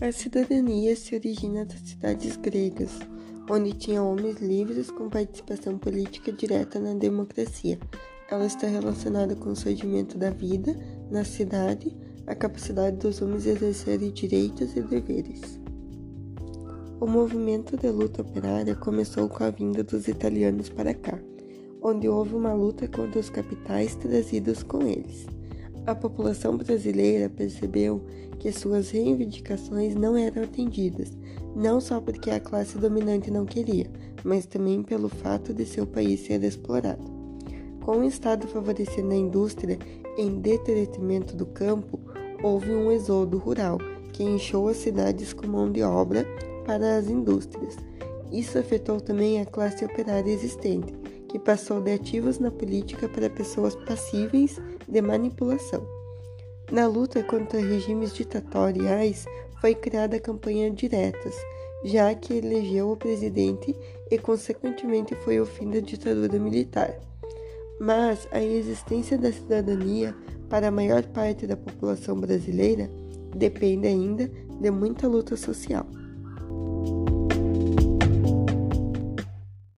A cidadania se origina das cidades gregas, onde tinha homens livres com participação política direta na democracia. Ela está relacionada com o surgimento da vida na cidade, a capacidade dos homens exercerem direitos e deveres. O movimento de luta operária começou com a vinda dos italianos para cá, onde houve uma luta contra os capitais trazidos com eles a população brasileira percebeu que suas reivindicações não eram atendidas, não só porque a classe dominante não queria, mas também pelo fato de seu país ser explorado. Com o Estado favorecendo a indústria em detrimento do campo, houve um êxodo rural que encheu as cidades com mão de obra para as indústrias. Isso afetou também a classe operária existente, que passou de ativos na política para pessoas passíveis de manipulação. Na luta contra regimes ditatoriais, foi criada a campanha Diretas, já que elegeu o presidente e, consequentemente, foi o fim da ditadura militar. Mas a existência da cidadania para a maior parte da população brasileira depende ainda de muita luta social.